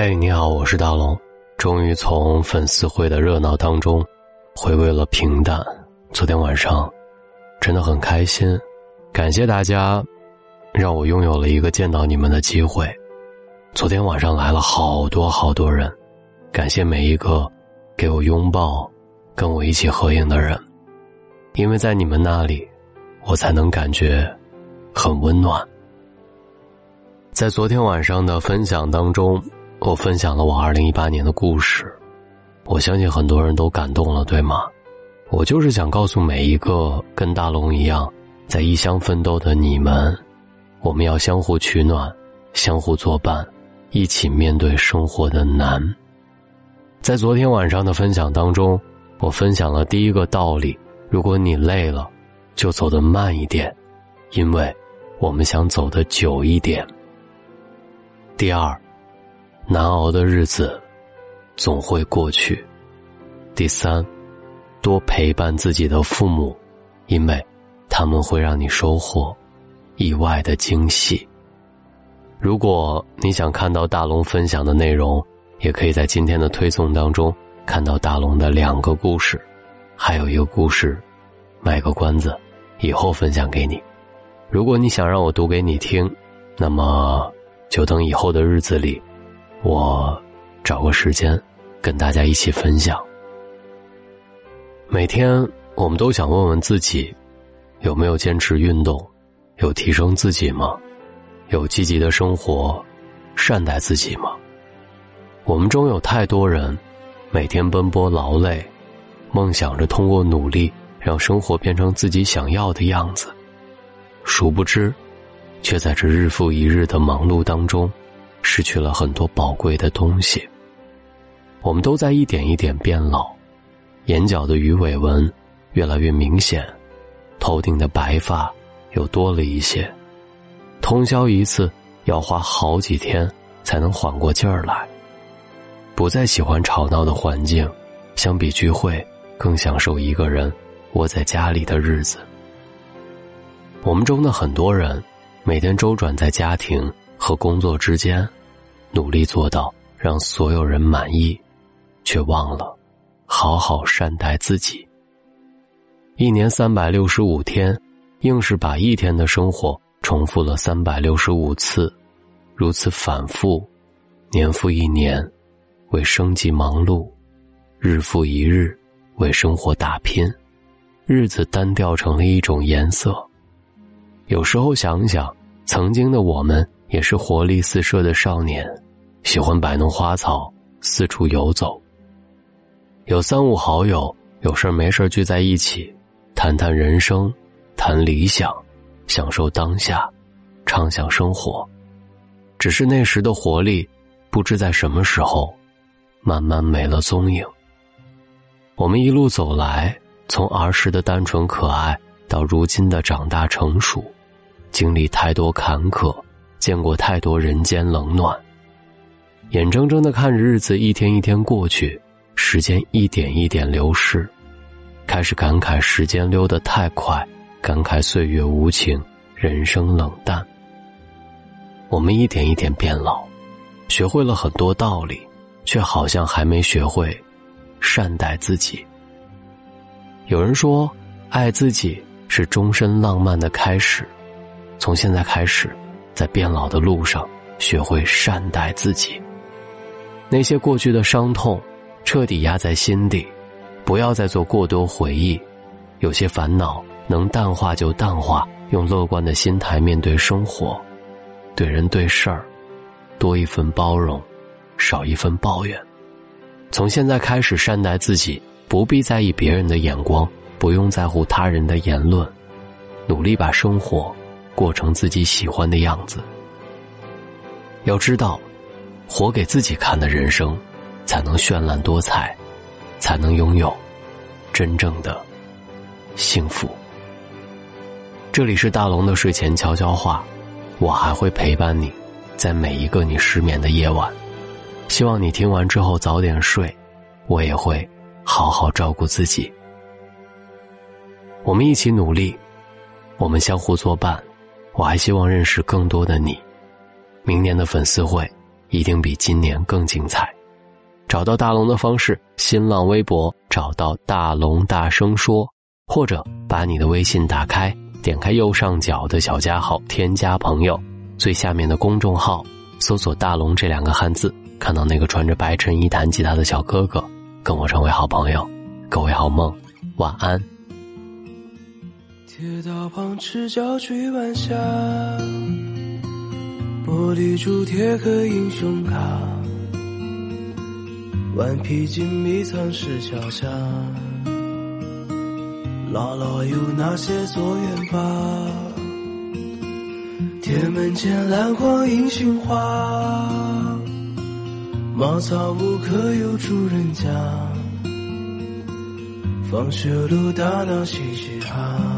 嗨，你好，我是大龙。终于从粉丝会的热闹当中回归了平淡。昨天晚上真的很开心，感谢大家让我拥有了一个见到你们的机会。昨天晚上来了好多好多人，感谢每一个给我拥抱、跟我一起合影的人，因为在你们那里，我才能感觉很温暖。在昨天晚上的分享当中。我分享了我二零一八年的故事，我相信很多人都感动了，对吗？我就是想告诉每一个跟大龙一样在异乡奋斗的你们，我们要相互取暖，相互作伴，一起面对生活的难。在昨天晚上的分享当中，我分享了第一个道理：如果你累了，就走得慢一点，因为我们想走得久一点。第二。难熬的日子总会过去。第三，多陪伴自己的父母，因为他们会让你收获意外的惊喜。如果你想看到大龙分享的内容，也可以在今天的推送当中看到大龙的两个故事，还有一个故事，卖个关子，以后分享给你。如果你想让我读给你听，那么就等以后的日子里。我找个时间跟大家一起分享。每天我们都想问问自己，有没有坚持运动，有提升自己吗？有积极的生活，善待自己吗？我们中有太多人，每天奔波劳累，梦想着通过努力让生活变成自己想要的样子，殊不知，却在这日复一日的忙碌当中。失去了很多宝贵的东西。我们都在一点一点变老，眼角的鱼尾纹越来越明显，头顶的白发又多了一些。通宵一次要花好几天才能缓过劲儿来。不再喜欢吵闹的环境，相比聚会，更享受一个人窝在家里的日子。我们中的很多人，每天周转在家庭。和工作之间，努力做到让所有人满意，却忘了好好善待自己。一年三百六十五天，硬是把一天的生活重复了三百六十五次，如此反复，年复一年，为生计忙碌，日复一日，为生活打拼，日子单调成了一种颜色。有时候想想，曾经的我们。也是活力四射的少年，喜欢摆弄花草，四处游走。有三五好友，有事没事聚在一起，谈谈人生，谈理想，享受当下，畅想生活。只是那时的活力，不知在什么时候，慢慢没了踪影。我们一路走来，从儿时的单纯可爱，到如今的长大成熟，经历太多坎坷。见过太多人间冷暖，眼睁睁的看着日子一天一天过去，时间一点一点流逝，开始感慨时间溜得太快，感慨岁月无情，人生冷淡。我们一点一点变老，学会了很多道理，却好像还没学会善待自己。有人说，爱自己是终身浪漫的开始，从现在开始。在变老的路上，学会善待自己。那些过去的伤痛，彻底压在心底，不要再做过多回忆。有些烦恼能淡化就淡化，用乐观的心态面对生活，对人对事儿，多一份包容，少一份抱怨。从现在开始善待自己，不必在意别人的眼光，不用在乎他人的言论，努力把生活。过成自己喜欢的样子。要知道，活给自己看的人生，才能绚烂多彩，才能拥有真正的幸福。这里是大龙的睡前悄悄话，我还会陪伴你，在每一个你失眠的夜晚。希望你听完之后早点睡，我也会好好照顾自己。我们一起努力，我们相互作伴。我还希望认识更多的你。明年的粉丝会，一定比今年更精彩。找到大龙的方式：新浪微博找到大龙，大声说，或者把你的微信打开，点开右上角的小加号，添加朋友，最下面的公众号搜索“大龙”这两个汉字，看到那个穿着白衬衣弹吉他的小哥哥，跟我成为好朋友。各位好梦，晚安。铁道旁赤脚追晚霞，玻璃珠铁刻英雄卡，顽皮筋迷藏石桥下，姥姥有那些作业吧？铁门前蓝黄银杏花，茅草屋可有住人家？放学路打闹嘻嘻哈。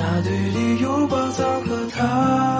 沙堆里有宝藏和他，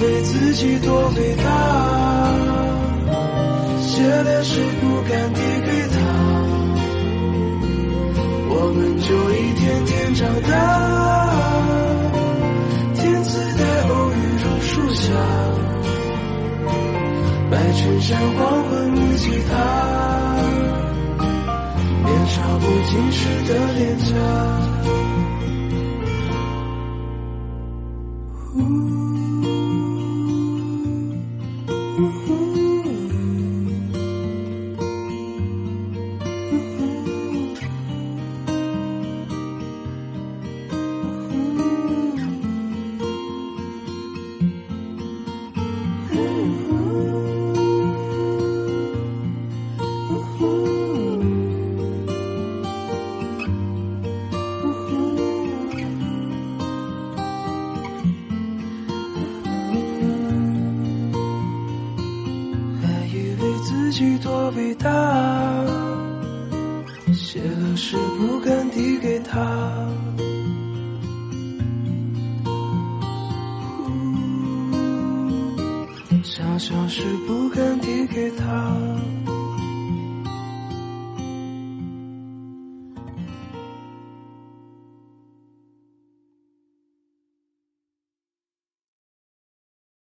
为自己多伟大，写的诗不敢递给他，我们就一天天长大。天赐的偶遇榕树下，白衬衫黄昏木吉他，年少不经事的脸颊。多伟大，写了诗不敢递给他，想想是不敢递给他。